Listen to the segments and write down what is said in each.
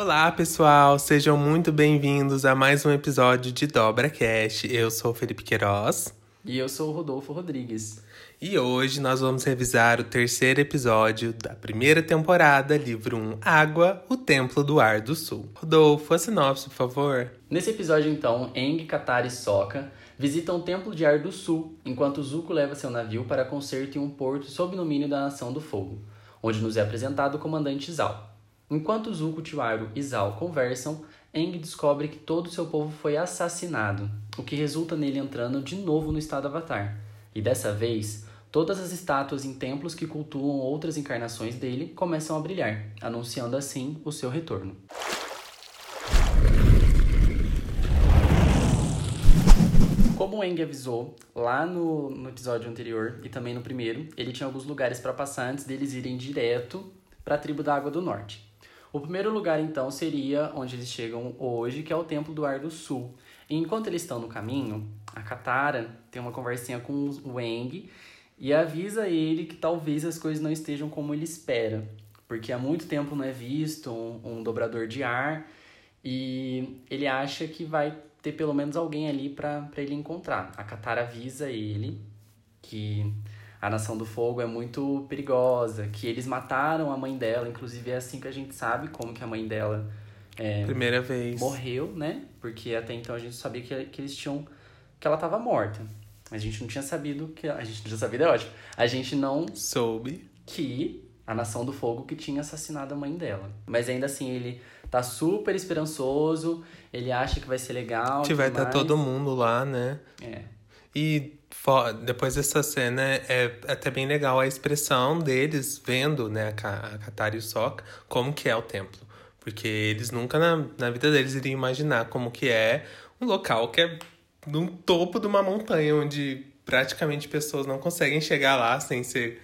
Olá, pessoal, sejam muito bem-vindos a mais um episódio de Dobra Cast. Eu sou o Felipe Queiroz. E eu sou o Rodolfo Rodrigues. E hoje nós vamos revisar o terceiro episódio da primeira temporada, livro 1, Água, o Templo do Ar do Sul. Rodolfo, a sinopse, por favor. Nesse episódio, então, Eng, Katara e Sokka visitam o Templo de Ar do Sul, enquanto Zuko leva seu navio para conserto em um porto sob domínio da Nação do Fogo, onde nos é apresentado o comandante Zal. Enquanto Zuko, Tiairo e Zal conversam, Eng descobre que todo seu povo foi assassinado, o que resulta nele entrando de novo no estado Avatar. E dessa vez, todas as estátuas em templos que cultuam outras encarnações dele começam a brilhar, anunciando assim o seu retorno. Como Eng avisou lá no, no episódio anterior e também no primeiro, ele tinha alguns lugares para passar antes deles irem direto para a tribo da Água do Norte. O primeiro lugar, então, seria onde eles chegam hoje, que é o Templo do Ar do Sul. E enquanto eles estão no caminho, a Katara tem uma conversinha com o Eng e avisa ele que talvez as coisas não estejam como ele espera. Porque há muito tempo não é visto um, um dobrador de ar e ele acha que vai ter pelo menos alguém ali para ele encontrar. A Katara avisa ele que a Nação do Fogo é muito perigosa, que eles mataram a mãe dela, inclusive é assim que a gente sabe como que a mãe dela é, Primeira vez. morreu, né? Porque até então a gente sabia que, que eles tinham que ela estava morta. A gente não tinha sabido que a gente não tinha sabido é ótimo. A gente não Soube. que a Nação do Fogo que tinha assassinado a mãe dela. Mas ainda assim ele tá super esperançoso, ele acha que vai ser legal. Que vai estar mais. todo mundo lá, né? É. E depois dessa cena é até bem legal a expressão deles vendo, né, a Katara e o Sokka, como que é o templo. Porque eles nunca na, na vida deles iriam imaginar como que é um local que é no topo de uma montanha, onde praticamente pessoas não conseguem chegar lá sem ser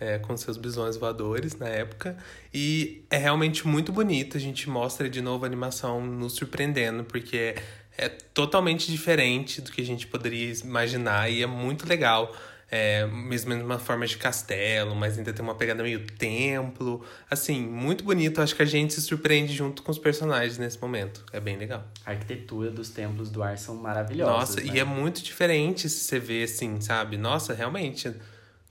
é, com seus bisões voadores na época. E é realmente muito bonito. A gente mostra de novo a animação nos surpreendendo, porque é, é totalmente diferente do que a gente poderia imaginar e é muito legal. É, mesmo numa forma de castelo, mas ainda tem uma pegada meio templo. Assim, muito bonito. Acho que a gente se surpreende junto com os personagens nesse momento. É bem legal. A arquitetura dos templos do ar são maravilhosas. Nossa, né? e é muito diferente se você vê assim, sabe? Nossa, realmente.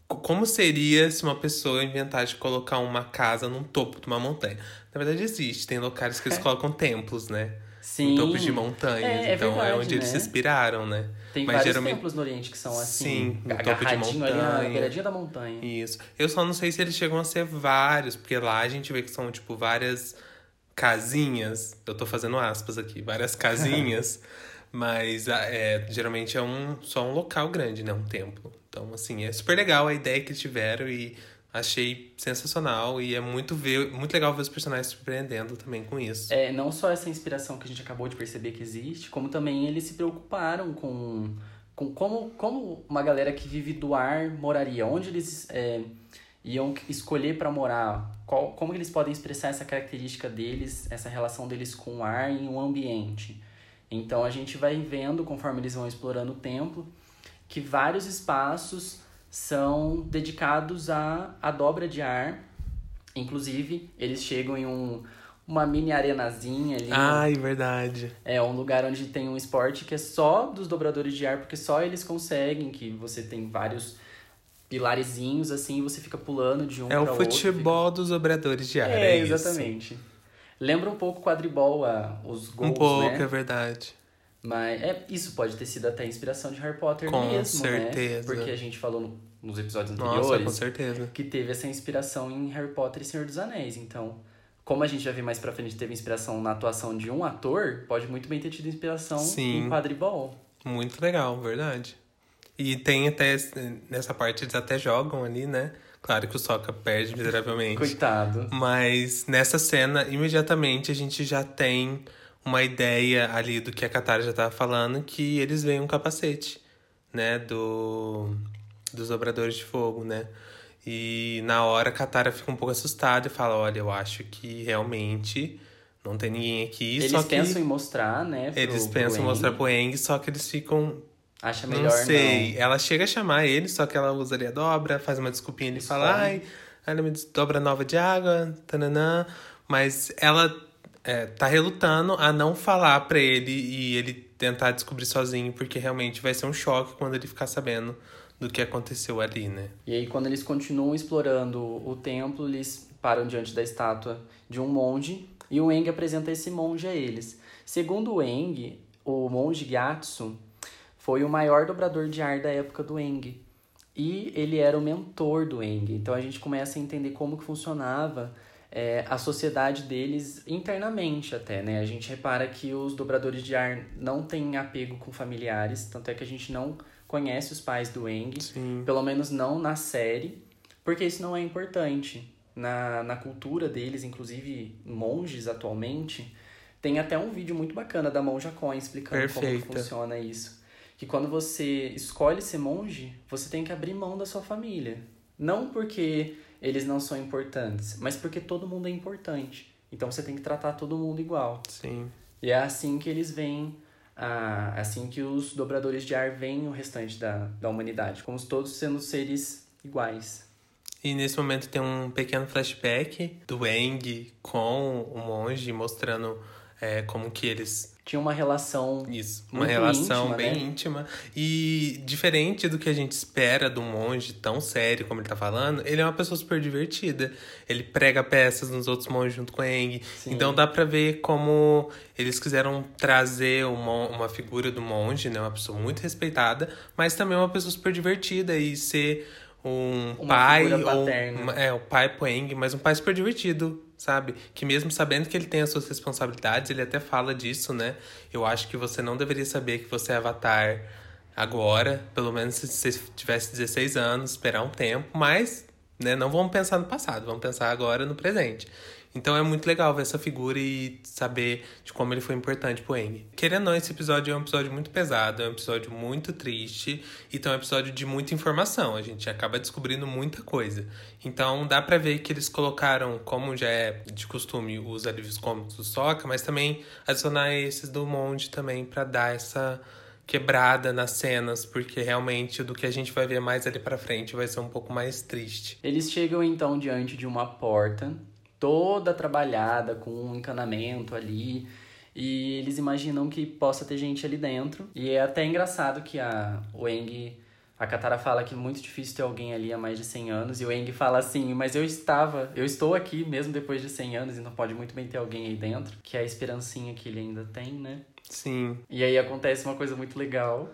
co- Como seria se uma pessoa inventasse de colocar uma casa num topo de uma montanha? Na verdade, existe. Tem locais que eles colocam templos, né? Sim. Em topos de montanhas. É, é então é verdade, onde eles se né? inspiraram, né? Tem Mas vários geralmente- templos no Oriente que são assim, Sim, no topo de agarradinho ali na montanha. beiradinha da montanha. Isso. Eu só não sei se eles chegam a ser vários, porque lá a gente vê que são, tipo, várias casinhas. Eu tô fazendo aspas aqui, várias casinhas. mas ah, é, geralmente é um, só um local grande, né? Um templo. Então, assim, é super legal a ideia que tiveram e achei sensacional. E é muito, ver, muito legal ver os personagens surpreendendo também com isso. É, não só essa inspiração que a gente acabou de perceber que existe, como também eles se preocuparam com, com como, como uma galera que vive do ar moraria, onde eles é, iam escolher para morar, qual, como eles podem expressar essa característica deles, essa relação deles com o ar em um ambiente. Então a gente vai vendo, conforme eles vão explorando o templo, que vários espaços são dedicados à, à dobra de ar. Inclusive, eles chegam em um, uma mini arenazinha ali. Ai, verdade. É um lugar onde tem um esporte que é só dos dobradores de ar, porque só eles conseguem, que você tem vários pilarezinhos assim, e você fica pulando de um É o outro, futebol dos obradores de ar. fica- É, É, isso. exatamente. Lembra um pouco quadribol, a, os gols, Um pouco, né? é verdade. Mas é, isso pode ter sido até inspiração de Harry Potter Com mesmo, certeza. né? Porque a gente falou no- nos episódios Nossa, anteriores com certeza. que teve essa inspiração em Harry Potter e Senhor dos Anéis. Então, como a gente vai ver mais pra frente, teve inspiração na atuação de um ator, pode muito bem ter tido inspiração Sim. em quadribol. Muito legal, verdade. E tem até, nessa parte eles até jogam ali, né? Claro que o Sokka perde miseravelmente. Coitado. Mas nessa cena, imediatamente a gente já tem uma ideia ali do que a Katara já tava falando, que eles veem um capacete, né? Do, dos dobradores de fogo, né? E na hora a Katara fica um pouco assustada e fala, olha, eu acho que realmente não tem ninguém aqui, Eles só que... pensam em mostrar, né? pro- Eles pro pensam em Aang. mostrar pro Eng, só que eles ficam Acha não melhor não. sei. Ela chega a chamar ele, só que ela usa ali a dobra, faz uma desculpinha ele fala, ai, ela me dobra nova de água, tananã. Mas ela é, tá relutando a não falar pra ele e ele tentar descobrir sozinho, porque realmente vai ser um choque quando ele ficar sabendo do que aconteceu ali, né? E aí, quando eles continuam explorando o templo, eles param diante da estátua de um monge e o Eng apresenta esse monge a eles. Segundo o Eng, o monge Gyatso foi o maior dobrador de ar da época do Eng. E ele era o mentor do Eng. Então a gente começa a entender como que funcionava é, a sociedade deles internamente até, né? A gente repara que os dobradores de ar não têm apego com familiares, tanto é que a gente não conhece os pais do Eng, Sim. pelo menos não na série, porque isso não é importante. Na, na cultura deles, inclusive monges atualmente, tem até um vídeo muito bacana da Monja Coin explicando como Perfeita. funciona isso. Que quando você escolhe ser monge, você tem que abrir mão da sua família. Não porque eles não são importantes, mas porque todo mundo é importante. Então você tem que tratar todo mundo igual. Sim. E é assim que eles veem, ah, assim que os dobradores de ar veem o restante da, da humanidade, como todos sendo seres iguais. E nesse momento tem um pequeno flashback do Eng com o monge, mostrando é, como que eles Tinha uma relação Isso, uma relação íntima, bem né? íntima. E diferente do que a gente espera de um monge tão sério como ele tá falando, ele é uma pessoa super divertida. Ele prega peças nos outros monges junto com Eng. Então dá pra ver como eles quiseram trazer uma, uma figura do monge, né? Uma pessoa muito respeitada, mas também uma pessoa super divertida e ser um Uma pai ou é, o pai pro Eng, mas um pai super divertido, sabe? Que mesmo sabendo que ele tem as suas responsabilidades, ele até fala disso, né? Eu acho que você não deveria saber que você é avatar agora, pelo menos se você tivesse 16 anos, esperar um tempo, mas, né, não vamos pensar no passado, vamos pensar agora no presente. Então é muito legal ver essa figura e saber de como ele foi importante pro Eng. Querendo ou não, esse episódio é um episódio muito pesado, é um episódio muito triste, então é um episódio de muita informação. A gente acaba descobrindo muita coisa. Então dá pra ver que eles colocaram, como já é de costume, os alívios cômicos do Soca, mas também adicionar esses do Monge também pra dar essa quebrada nas cenas, porque realmente do que a gente vai ver mais ali pra frente vai ser um pouco mais triste. Eles chegam então diante de uma porta, toda trabalhada, com um encanamento ali, e eles imaginam que possa ter gente ali dentro. E é até engraçado que a, o Eng, a Katara fala que é muito difícil ter alguém ali há mais de 100 anos, e o Eng fala assim: Mas eu estava, eu estou aqui mesmo depois de 100 anos, então pode muito bem ter alguém aí dentro, que é a esperancinha que ele ainda tem, né? Sim, E aí acontece uma coisa muito legal.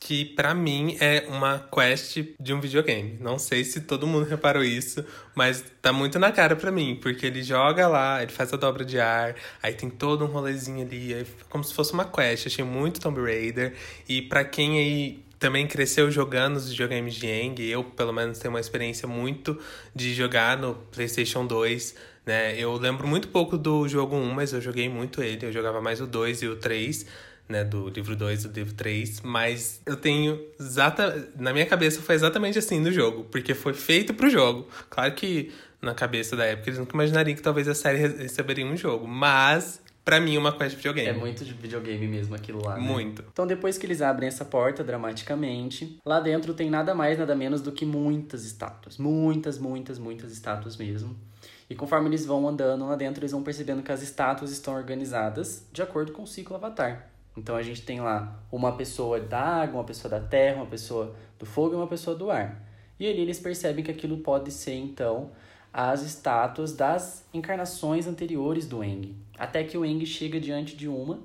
Que pra mim é uma quest de um videogame. Não sei se todo mundo reparou isso, mas tá muito na cara pra mim, porque ele joga lá, ele faz a dobra de ar, aí tem todo um rolezinho ali, é como se fosse uma quest. Achei muito Tomb Raider e pra quem aí também cresceu jogando os videogames de Eng, eu pelo menos tenho uma experiência muito de jogar no PlayStation 2, né? Eu lembro muito pouco do jogo 1, mas eu joguei muito ele, eu jogava mais o 2 e o 3 né, do livro 2 e do livro 3, mas eu tenho exata. Na minha cabeça foi exatamente assim no jogo, porque foi feito pro jogo. Claro que na cabeça da época eles nunca imaginariam que talvez a série re- receberia um jogo, mas pra mim uma quest de videogame. É muito de videogame mesmo aquilo lá. né? Muito. Então, depois que eles abrem essa porta dramaticamente, lá dentro tem nada mais, nada menos do que muitas estátuas. Muitas, muitas, muitas estátuas mesmo. E conforme eles vão andando lá dentro, eles vão percebendo que as estátuas estão organizadas de acordo com o ciclo Avatar. Então a gente tem lá uma pessoa da água, uma pessoa da terra, uma pessoa do fogo e uma pessoa do ar. E ali eles percebem que aquilo pode ser, então, as estátuas das encarnações anteriores do Eng. Até que o Eng chega diante de uma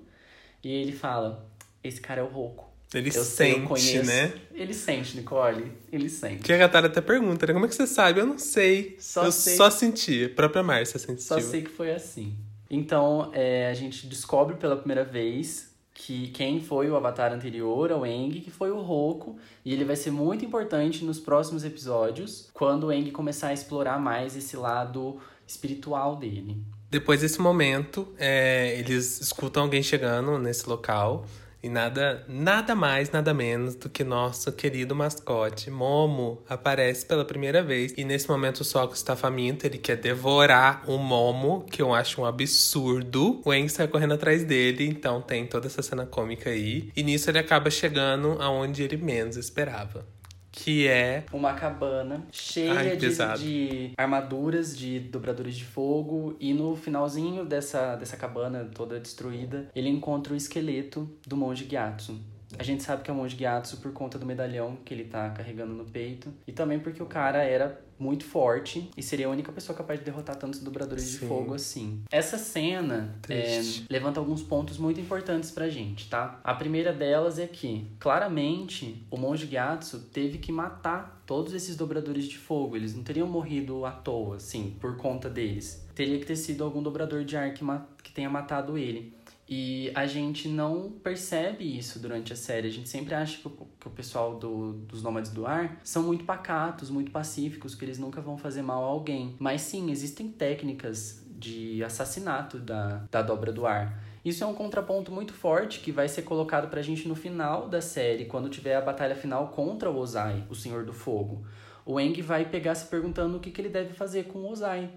e ele fala: Esse cara é o Roku. Ele Eu sei, sente, conheço. né? Ele sente, Nicole. Ele sente. Que a Katara até pergunta, né? Como é que você sabe? Eu não sei. Só eu sei. só senti. A própria Márcia sentiu. Só sei que foi assim. Então, é, a gente descobre pela primeira vez que quem foi o avatar anterior ao Eng, que foi o Roku, e ele vai ser muito importante nos próximos episódios, quando o Eng começar a explorar mais esse lado espiritual dele. Depois desse momento, é, eles escutam alguém chegando nesse local. E nada, nada mais, nada menos do que nosso querido mascote, Momo, aparece pela primeira vez. E nesse momento o Sokka está faminto, ele quer devorar o Momo, que eu acho um absurdo. O Aang sai correndo atrás dele, então tem toda essa cena cômica aí. E nisso ele acaba chegando aonde ele menos esperava. Que é uma cabana cheia Ai, de, de armaduras, de dobradores de fogo. E no finalzinho dessa, dessa cabana toda destruída, ele encontra o esqueleto do monge Gyatso. A gente sabe que é o monge Gyatso por conta do medalhão que ele tá carregando no peito. E também porque o cara era muito forte e seria a única pessoa capaz de derrotar tantos dobradores de Sim. fogo assim. Essa cena é, levanta alguns pontos muito importantes pra gente, tá? A primeira delas é que, claramente, o monge Gyatso teve que matar todos esses dobradores de fogo. Eles não teriam morrido à toa, assim, por conta deles. Teria que ter sido algum dobrador de ar que, que tenha matado ele. E a gente não percebe isso durante a série. A gente sempre acha que o, que o pessoal do, dos Nômades do Ar são muito pacatos, muito pacíficos, que eles nunca vão fazer mal a alguém. Mas sim, existem técnicas de assassinato da, da dobra do ar. Isso é um contraponto muito forte que vai ser colocado pra gente no final da série, quando tiver a batalha final contra o Ozai, o Senhor do Fogo. O Eng vai pegar se perguntando o que, que ele deve fazer com o Ozai.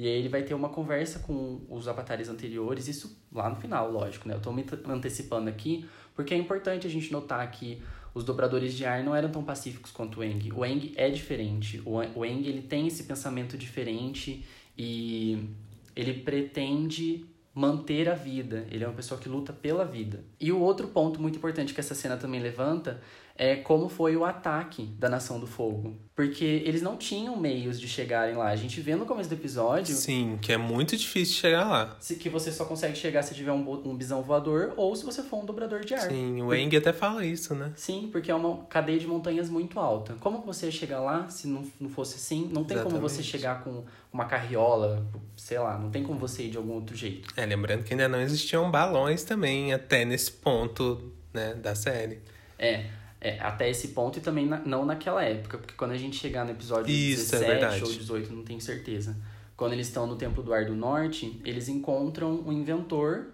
E aí ele vai ter uma conversa com os avatares anteriores, isso lá no final, lógico, né? Eu tô me ant- antecipando aqui, porque é importante a gente notar que os dobradores de ar não eram tão pacíficos quanto o Eng. O Eng é diferente. O En- o Eng, ele tem esse pensamento diferente e ele pretende manter a vida. Ele é uma pessoa que luta pela vida. E o outro ponto muito importante que essa cena também levanta é como foi o ataque da Nação do Fogo. Porque eles não tinham meios de chegarem lá. A gente vê no começo do episódio Sim, que é muito difícil chegar lá. que você só consegue chegar se tiver um, um bisão voador ou se você for um dobrador de ar. Sim, o Eng até fala isso, né? Sim, porque é uma cadeia de montanhas muito alta. Como você ia chegar lá se não, não fosse assim? Não tem como você Exatamente. chegar com uma carriola, sei lá, não tem como você ir de algum outro jeito. É, lembrando que ainda não existiam balões também até nesse ponto, né, da série. É, é, até esse ponto e também na- não naquela época, porque quando a gente chegar no episódio Isso, é 17 verdade. ou 18, não tenho certeza. Quando eles estão no Templo do Ar do Norte, eles encontram um inventor,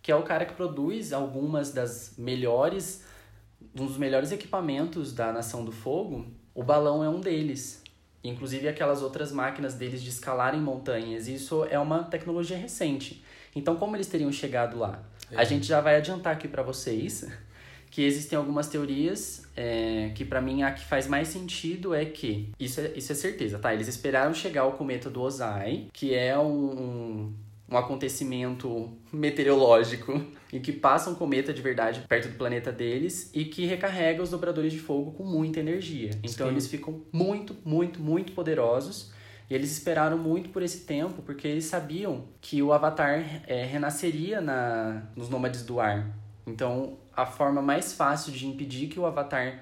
que é o cara que produz algumas das melhores, um dos melhores equipamentos da Nação do Fogo. O balão é um deles. Inclusive aquelas outras máquinas deles de escalarem montanhas. Isso é uma tecnologia recente. Então, como eles teriam chegado lá? A gente já vai adiantar aqui pra vocês que existem algumas teorias é, que pra mim a que faz mais sentido é que isso é, isso é certeza, tá? Eles esperaram chegar o cometa do Ozai, que é um, um, acontecimento meteorológico em que passa um cometa de verdade perto do planeta deles e que recarrega os dobradores de fogo com muita energia. Então Sim. eles ficam muito, muito, muito poderosos. E eles esperaram muito por esse tempo, porque eles sabiam que o Avatar é, renasceria na, nos Nômades do Ar. Então, a forma mais fácil de impedir que o Avatar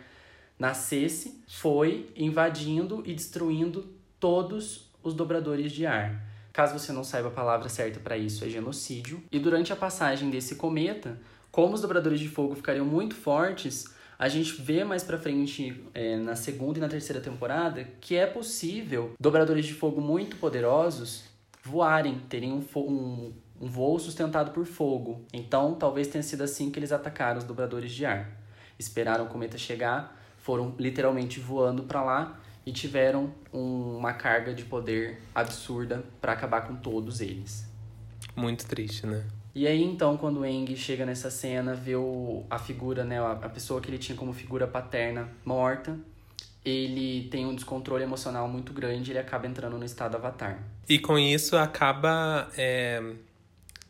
nascesse foi invadindo e destruindo todos os dobradores de ar. Caso você não saiba a palavra certa para isso, é genocídio. E durante a passagem desse cometa, como os dobradores de fogo ficariam muito fortes, a gente vê mais pra frente, é, na segunda e na terceira temporada, que é possível dobradores de fogo muito poderosos voarem, terem um, um, um voo sustentado por fogo. Então, talvez tenha sido assim que eles atacaram os dobradores de ar. Esperaram o cometa chegar, foram literalmente voando pra lá e tiveram um- uma carga de poder absurda pra acabar com todos eles. Muito triste, né? E aí, então, quando o Eng chega nessa cena, vê o, a figura, né, a, a pessoa que ele tinha como figura paterna morta, ele tem um descontrole emocional muito grande, ele acaba entrando no estado avatar. E com isso acaba é,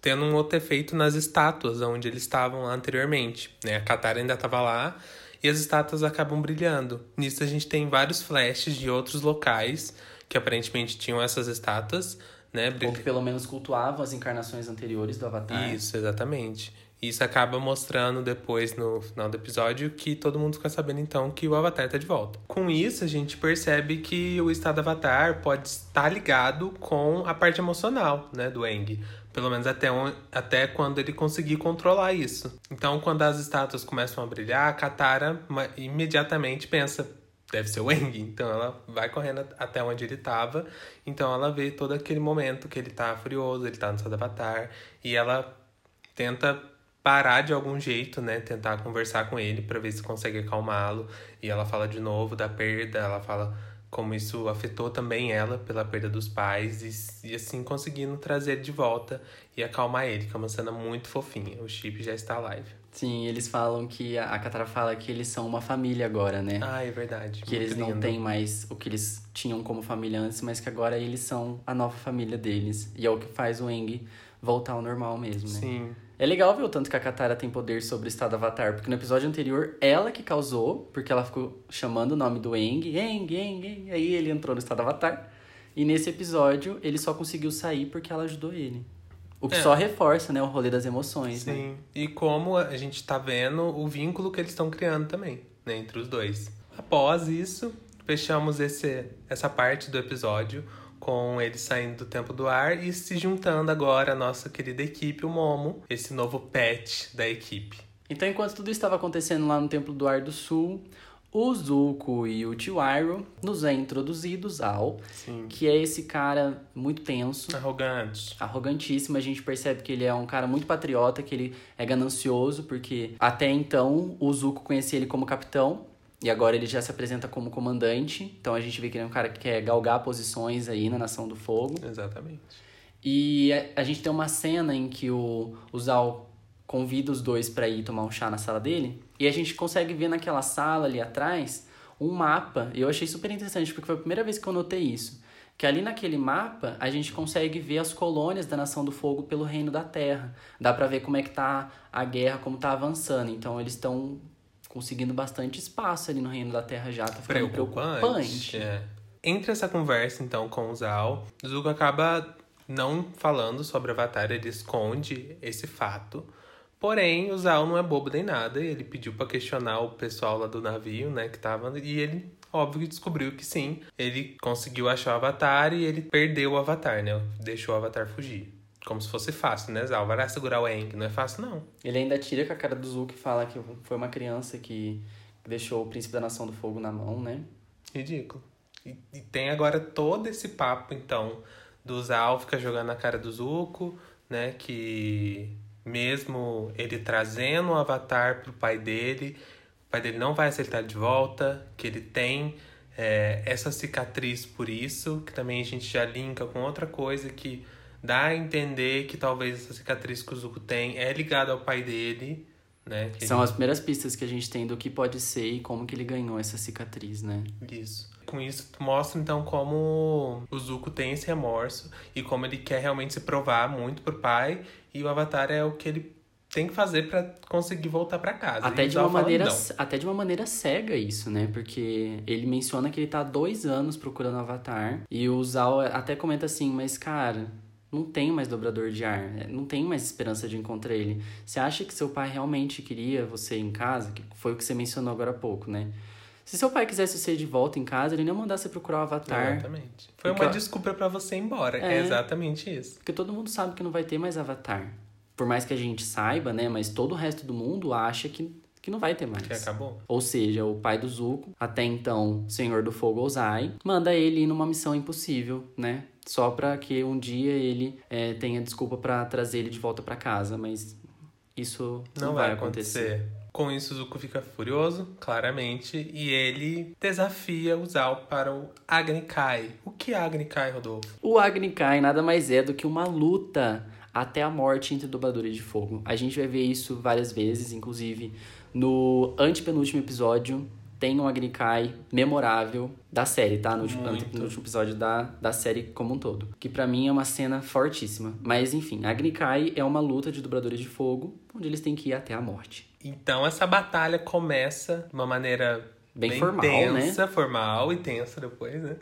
tendo um outro efeito nas estátuas onde eles estavam lá anteriormente. Né? A Katara ainda estava lá e as estátuas acabam brilhando. Nisso a gente tem vários flashes de outros locais que aparentemente tinham essas estátuas, né? Ou que pelo menos cultuavam as encarnações anteriores do avatar. Isso, exatamente. Isso acaba mostrando depois no final do episódio que todo mundo fica sabendo então que o Avatar tá de volta. Com isso, a gente percebe que o estado Avatar pode estar ligado com a parte emocional, né, do Aang. Pelo menos até, on- até quando ele conseguir controlar isso. Então, quando as estátuas começam a brilhar, a Katara imediatamente pensa, deve ser o Aang. Então ela vai correndo até onde ele tava. Então ela vê todo aquele momento que ele tá furioso, ele tá no estado Avatar. E ela tenta parar de algum jeito, né? Tentar conversar com ele para ver se consegue acalmá-lo. E ela fala de novo da perda, ela fala como isso afetou também ela pela perda dos pais e, e assim conseguindo trazer ele de volta e acalmar ele, que é uma cena muito fofinha. O chip já está live. Sim, eles falam que a Katara fala que eles são uma família agora, né? Ah, é verdade. que eles não têm mais o que eles tinham como família antes, mas que agora eles são a nova família deles. E é o que faz o Eng voltar ao normal mesmo, né? Sim. É legal ver o tanto que a Katara tem poder sobre o estado Avatar, porque no episódio anterior ela que causou, porque ela ficou chamando o nome do Eng, Eng, Eng, Eng, aí ele entrou no estado Avatar. E nesse episódio ele só conseguiu sair porque ela ajudou ele. O que É. só reforça, né, o rolê das emoções, né? Sim. E como a gente tá vendo o vínculo que eles estão criando também, né, entre os dois. Após isso, fechamos esse, essa parte do episódio com eles saindo do Tempo do Ar e se juntando agora à nossa querida equipe, o Momo, esse novo pet da equipe. Então, enquanto tudo estava acontecendo lá no Templo do Ar do Sul, o Zuko e o Tiwairo nos é introduzidos ao, Sim. que é esse cara muito tenso, Arrogantes. arrogantíssimo. A gente percebe que ele é um cara muito patriota, que ele é ganancioso, porque até então o Zuko conhecia ele como capitão. E agora ele já se apresenta como comandante. Então a gente vê que ele é um cara que quer galgar posições aí na Nação do Fogo. Exatamente. E a, a gente tem uma cena em que o, o Zal convida os dois pra ir tomar um chá na sala dele. E a gente consegue ver naquela sala ali atrás um mapa. E eu achei super interessante, porque foi a primeira vez que eu notei isso. Que ali naquele mapa a gente consegue ver as colônias da Nação do Fogo pelo Reino da Terra. Dá pra ver como é que tá a guerra, como tá avançando. Então eles estão conseguindo bastante espaço ali no Reino da Terra já. Tá ficando Preocupante. preocupante. É. Entre essa conversa, então, com o Zal, Zuko acaba não falando sobre o Avatar, ele esconde esse fato. Porém, o Zal não é bobo nem nada, e ele pediu pra questionar o pessoal lá do navio, né, que tava, e ele, óbvio, descobriu que sim, ele conseguiu achar o Avatar e ele perdeu o Avatar, né, deixou o Avatar fugir. Como se fosse fácil, né, Zal? Vai lá segurar o Aang, não é fácil, não. Ele ainda tira com a cara do Zuko e fala que foi uma criança que deixou o príncipe da Nação do Fogo na mão, né? Ridículo. E, e tem agora todo esse papo, então, do Zal ficar jogando na cara do Zuko, né? Que mesmo ele trazendo o avatar pro pai dele, o pai dele não vai aceitar de volta, que ele tem é, essa cicatriz por isso, que também a gente já linka com outra coisa que dá a entender que talvez essa cicatriz que o Zuko tem é ligada ao pai dele, né? São as primeiras pistas que a gente tem do que pode ser e como que ele ganhou essa cicatriz, né? Isso. Com isso, mostra então como o Zuko tem esse remorso e como ele quer realmente se provar muito pro pai. E o Avatar é o que ele tem que fazer pra conseguir voltar pra casa. Até de, uma maneira, até de uma maneira cega isso, né? Porque ele menciona que ele tá há dois anos procurando o Avatar. E o Zal até comenta assim, mas cara, não tem mais dobrador de ar. né? Não tem mais esperança de encontrar ele. Você acha que seu pai realmente queria você em casa? Que foi o que você mencionou agora há pouco, né? Se seu pai quisesse você de volta em casa, ele não você procurar o Avatar. Exatamente. Foi Porque uma desculpa pra você ir embora. É. É. exatamente isso. Porque todo mundo sabe que não vai ter mais Avatar. Por mais que a gente saiba, né? Mas todo o resto do mundo acha que, que não vai ter mais. Que acabou. Ou seja, o pai do Zuko, até então Senhor do Fogo Ozai, manda ele ir numa missão impossível, né? Só pra que um dia ele é, tenha desculpa pra trazer ele de volta pra casa, mas isso não, Não, vai acontecer. Com isso, o Zuko fica furioso, claramente, e ele desafia o Zal para o Agni Kai. O que é Agni Kai, Rodolfo? O Agni Kai nada mais é do que uma luta até a morte entre dubladores de fogo. A gente vai ver isso várias vezes, inclusive no antepenúltimo episódio tem um Agni Kai memorável da série, tá? No último, no último episódio da, da série como um todo. Que pra mim é uma cena fortíssima. Mas enfim, Agni Kai é uma luta de dubladores de fogo, onde eles têm que ir até a morte. Então, essa batalha começa de uma maneira Bem formal, né? tensa, formal e tensa depois, né?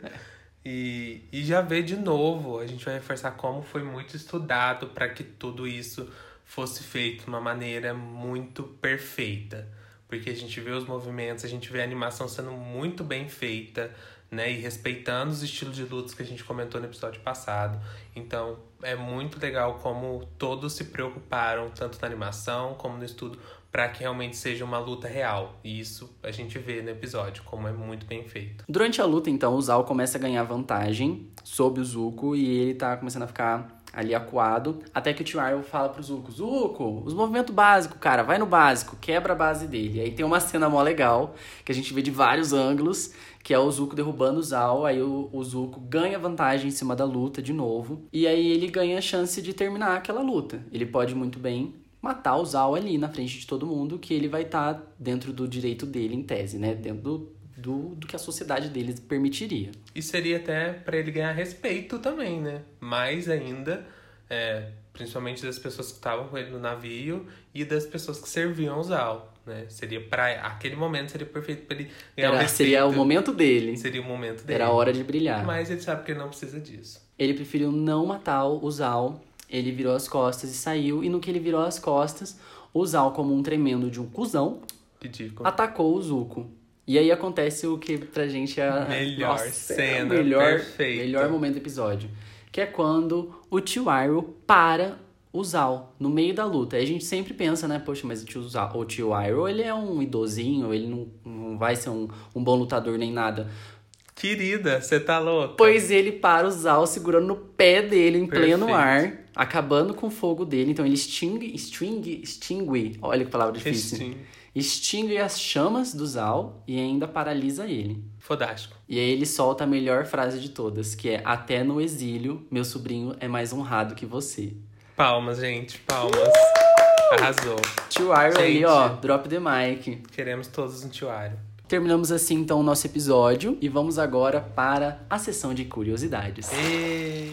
E, e já vê de novo, a gente vai reforçar como foi muito estudado para que tudo isso fosse feito de uma maneira muito perfeita. Porque a gente vê os movimentos, a gente vê a animação sendo muito bem feita, né? E respeitando os estilos de lutas que a gente comentou no episódio passado. Então, é muito legal como todos se preocuparam, tanto na animação como no estudo, para que realmente seja uma luta real. E isso a gente vê no episódio, como é muito bem feito. Durante a luta, então, o Zal começa a ganhar vantagem sobre o Zuko e ele tá começando a ficar ali acuado, até que o Tio fala pro Zuko, Zuko, os movimentos básicos, cara, vai no básico, quebra a base dele. Aí tem uma cena mó legal, que a gente vê de vários ângulos, que é o Zuko derrubando o Zal, aí o, o Zuko ganha vantagem em cima da luta de novo, e aí ele ganha a chance de terminar aquela luta. Ele pode muito bem matar o Zal ali na frente de todo mundo, que ele vai estar tá dentro do direito dele, em tese, né? Dentro do, do, do que a sociedade deles permitiria. E seria até para ele ganhar respeito também, né? Mais ainda, é, principalmente das pessoas que estavam com ele no navio e das pessoas que serviam o Zal. Né? Seria para aquele momento seria perfeito para ele ganhar Era, o. Seria o momento dele. Seria o momento dele. Era a hora de brilhar. Mas ele sabe que ele não precisa disso. Ele preferiu não matar o Zal. Ele virou as costas e saiu. E no que ele virou as costas, o Zal, como um tremendo de um cuzão, Ridículo. atacou o Zuko. E aí acontece o que pra gente é a Melhor Nossa, cena, o melhor, melhor momento do episódio. Que é quando o tio Iroh para o Zal no meio da luta. Aí a gente sempre pensa, né? Poxa, mas o tio, Zal, o tio Iroh, ele é um idosinho, ele não, não vai ser um, um bom lutador nem nada. Querida, você tá louca? Pois ele para o Zal segurando no pé dele em pleno Perfeito. ar, acabando com o fogo dele. Então ele extingue, extingue, extingue, olha que palavra difícil. Restingue. Extingue as chamas do Zal e ainda paralisa ele. Fodástico. E aí ele solta a melhor frase de todas, que é Até no exílio, meu sobrinho é mais honrado que você. Palmas, gente, palmas. Arrasou. Tio Iroh ali, ó, drop the mic. Queremos todos um tiuário. Terminamos assim então o nosso episódio e vamos agora para a sessão de curiosidades. E...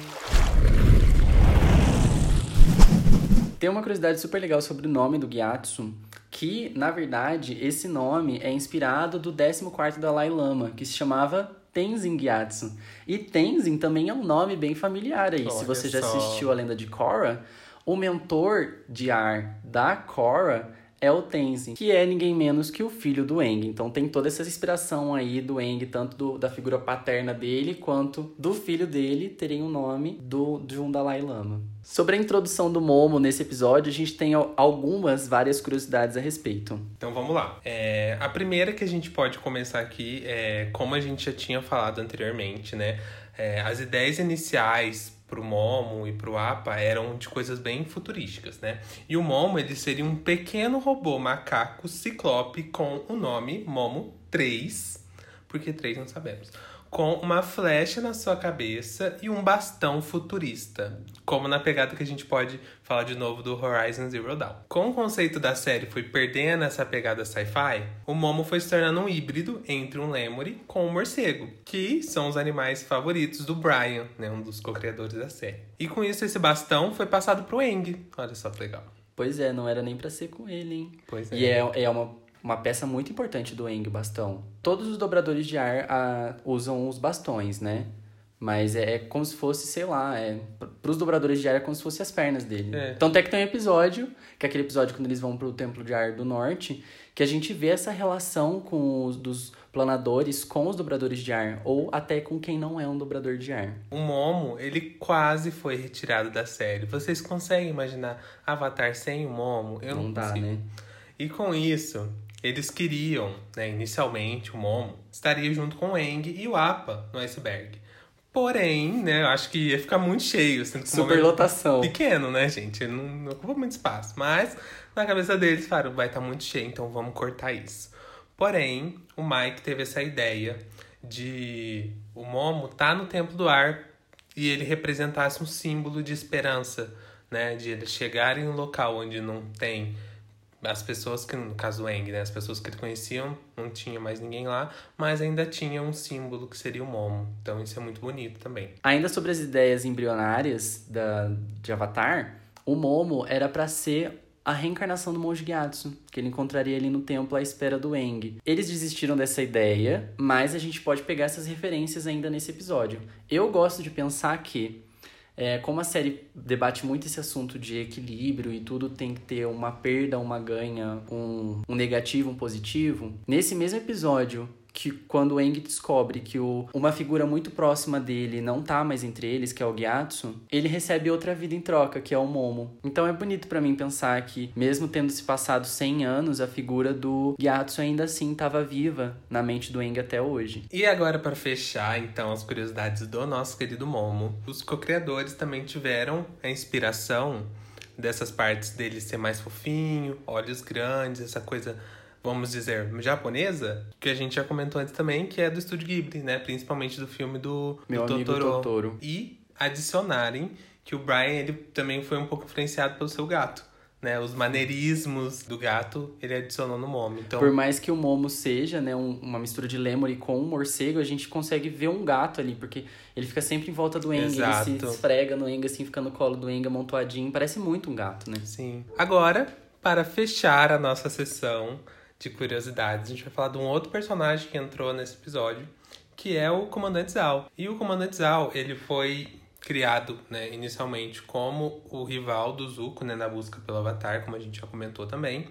Tem uma curiosidade super legal sobre o nome do Gyatso, que, na verdade, esse nome é inspirado do 14º Dalai Lama, que se chamava Tenzin Gyatso. E Tenzin também é um nome bem familiar aí. se Olha você já só. assistiu a lenda de Korra, o mentor de ar da Korra é o Tenzin, que é ninguém menos que o filho do Aang. Então tem toda essa inspiração aí do Aang, tanto do- da figura paterna dele, quanto do filho dele terem o nome do, de um Dalai Lama. Sobre a introdução do Momo nesse episódio, a gente tem al- algumas, várias curiosidades a respeito. Então vamos lá. É, a primeira que a gente pode começar aqui é como a gente já tinha falado anteriormente, né? É, as ideias iniciais pro Momo e pro Appa eram de coisas bem futurísticas, né? E o Momo, ele seria um pequeno robô macaco ciclope com o nome Momo 3, porque 3 não sabemos, com uma flecha na sua cabeça e um bastão futurista, como na pegada que a gente pode falar de novo do Horizon Zero Dawn. Com o conceito da série foi perdendo essa pegada sci-fi, o Momo foi se tornando um híbrido entre um lemure com um morcego, que são os animais favoritos do Brian, né, um dos co-criadores da série. E com isso esse bastão foi passado pro Eng. Olha só que legal. Pois é, não era nem pra ser com ele, hein? Pois é. E é, é uma, uma peça muito importante do o bastão. Todos os dobradores de ar ah, usam os bastões, né? Mas é, é como se fosse, sei lá, é, pr- pros dobradores de ar é como se fosse as pernas dele. É. Tanto é que tem um episódio, que é aquele episódio quando eles vão pro Templo de Ar do Norte, que a gente vê essa relação com os dos planadores com os dobradores de ar, ou até com quem não é um dobrador de ar. O Momo, ele quase foi retirado da série. Vocês conseguem imaginar Avatar sem o Momo? Eu não, não dá, consigo. né? E com isso, eles queriam, né, inicialmente, o Momo estaria junto com o Eng e o Appa no iceberg. Porém, né, eu acho que ia ficar muito cheio. É Superlotação. Pequeno, né, gente? Ele não, não ocupa muito espaço. Mas, na cabeça deles, falaram, vai estar muito cheio, então vamos cortar isso. Porém, o Mike teve essa ideia de o Momo tá no Templo do Ar e ele representasse um símbolo de esperança, né? De eles chegarem em um local onde não tem as pessoas que, no caso do Eng, né? As pessoas que ele conheciam, não tinha mais ninguém lá, mas ainda tinha um símbolo que seria o Momo. Então isso é muito bonito também. Ainda sobre as ideias embrionárias da, de Avatar, o Momo era pra ser a reencarnação do monge Gyatso, que ele encontraria ali no templo à espera do Eng. Eles desistiram dessa ideia, mas a gente pode pegar essas referências ainda nesse episódio. Eu gosto de pensar que, é, como a série debate muito esse assunto de equilíbrio e tudo tem que ter uma perda, uma ganha, um, um negativo, um positivo, nesse mesmo episódio que quando o Aang descobre que o, uma figura muito próxima dele não tá mais entre eles, que é o Gyatso, ele recebe outra vida em troca, que é o Momo. Então é bonito pra mim pensar que, mesmo tendo se passado 100 anos, a figura do Gyatso ainda assim estava viva na mente do Aang até hoje. E agora, para fechar, então, as curiosidades do nosso querido Momo, os co-criadores também tiveram a inspiração dessas partes dele ser mais fofinho, olhos grandes, essa coisa, vamos dizer, japonesa, que a gente já comentou antes também, que é do Estúdio Ghibli, né? Principalmente do filme do, Meu do amigo Totoro. Totoro. E adicionarem que o Brian, ele também foi um pouco influenciado pelo seu gato. né, os maneirismos do gato, ele adicionou no Momo. Então, Por mais que o Momo seja, né, um- uma mistura de lemuri com um morcego, a gente consegue ver um gato ali, porque ele fica sempre em volta do Eng, ele se esfrega no Eng, assim, fica no colo do Eng amontoadinho, parece muito um gato, né? sim. Agora, para fechar a nossa sessão de curiosidades, a gente vai falar de um outro personagem que entrou nesse episódio, que é o Comandante Zal. E o Comandante Zal, ele foi criado, né, inicialmente como o rival do Zuko, né, na busca pelo Avatar, como a gente já comentou também.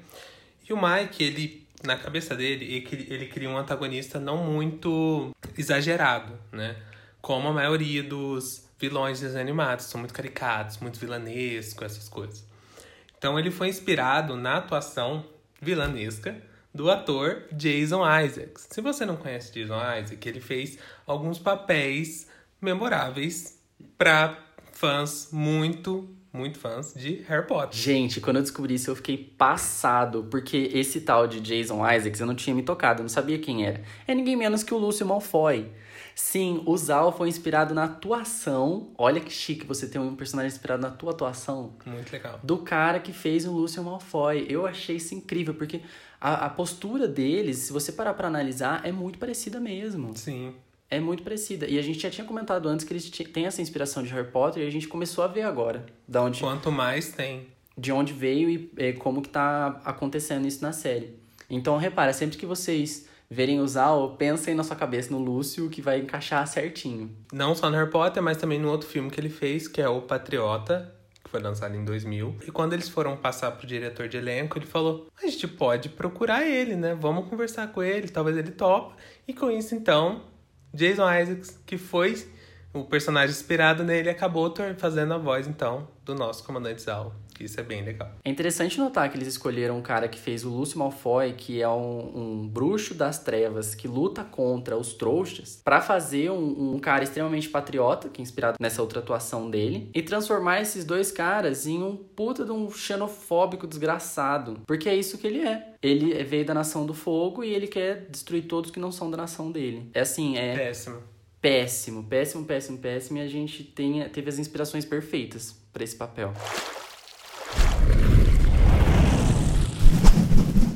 E o Mike, ele, na cabeça dele, ele, ele cria um antagonista não muito exagerado, né? Como a maioria dos vilões desanimados, são muito caricatos, muito vilanescos, essas coisas. Então ele foi inspirado na atuação vilanesca do ator Jason Isaacs. Se você não conhece Jason Isaacs, ele fez alguns papéis memoráveis para fãs muito, muito fãs de Harry Potter. Gente, quando eu descobri isso, eu fiquei passado, porque esse tal de Jason Isaacs eu não tinha me tocado, eu não sabia quem era. É ninguém menos que o Lúcio Malfoy. Sim, o Zal foi inspirado na atuação. Olha que chique você ter um personagem inspirado na tua atuação. Muito legal. do cara que fez o Lúcio Malfoy. Eu achei isso incrível, porque a, a postura deles, se você parar pra analisar, é muito parecida mesmo. Sim. É muito parecida. E a gente já tinha comentado antes que eles têm essa inspiração de Harry Potter e a gente começou a ver agora da onde, Quanto mais tem. de onde veio e eh, como que tá acontecendo isso na série. Então, repara, sempre que vocês verem o Zal, pensem na sua cabeça no Lúcio, que vai encaixar certinho. Não só no Harry Potter, mas também no outro filme que ele fez, que é O Patriota, que foi lançado em 2000. E quando eles foram passar pro diretor de elenco, ele falou: a gente pode procurar ele, né? Vamos conversar com ele, talvez ele topa. E com isso, então, Jason Isaacs, que foi o personagem inspirado nele, acabou fazendo a voz, então, do nosso comandante Zal. Isso é bem legal. É interessante notar que eles escolheram um cara que fez o Lúcio Malfoy, que é um, um bruxo das trevas que luta contra os trouxas, pra fazer um, um cara extremamente patriota, que é inspirado nessa outra atuação dele, e transformar esses dois caras em um puta de um xenofóbico desgraçado. Porque é isso que ele é. Ele veio da nação do fogo e ele quer destruir todos que não são da nação dele. É assim, é Péssimo. péssimo, péssimo, péssimo, péssimo, e a gente tem, teve as inspirações perfeitas pra esse papel.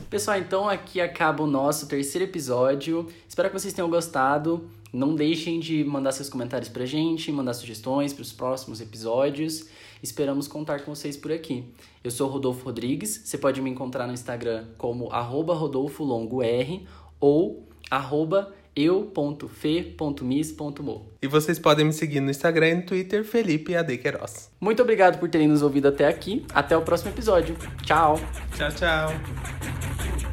Pessoal, então aqui acaba o nosso terceiro episódio. Espero que vocês tenham gostado. Não deixem de mandar seus comentários pra gente, mandar sugestões para os próximos episódios. Esperamos contar com vocês por aqui. Eu sou Rodolfo Rodrigues. Você pode me encontrar no Instagram como rodolfolongor ou arroba eu.fe.mis.mo. E vocês podem me seguir no Instagram e no Twitter, Felipe AD Queiroz. Muito obrigado por terem nos ouvido até aqui. Até o próximo episódio. Tchau! Tchau, tchau.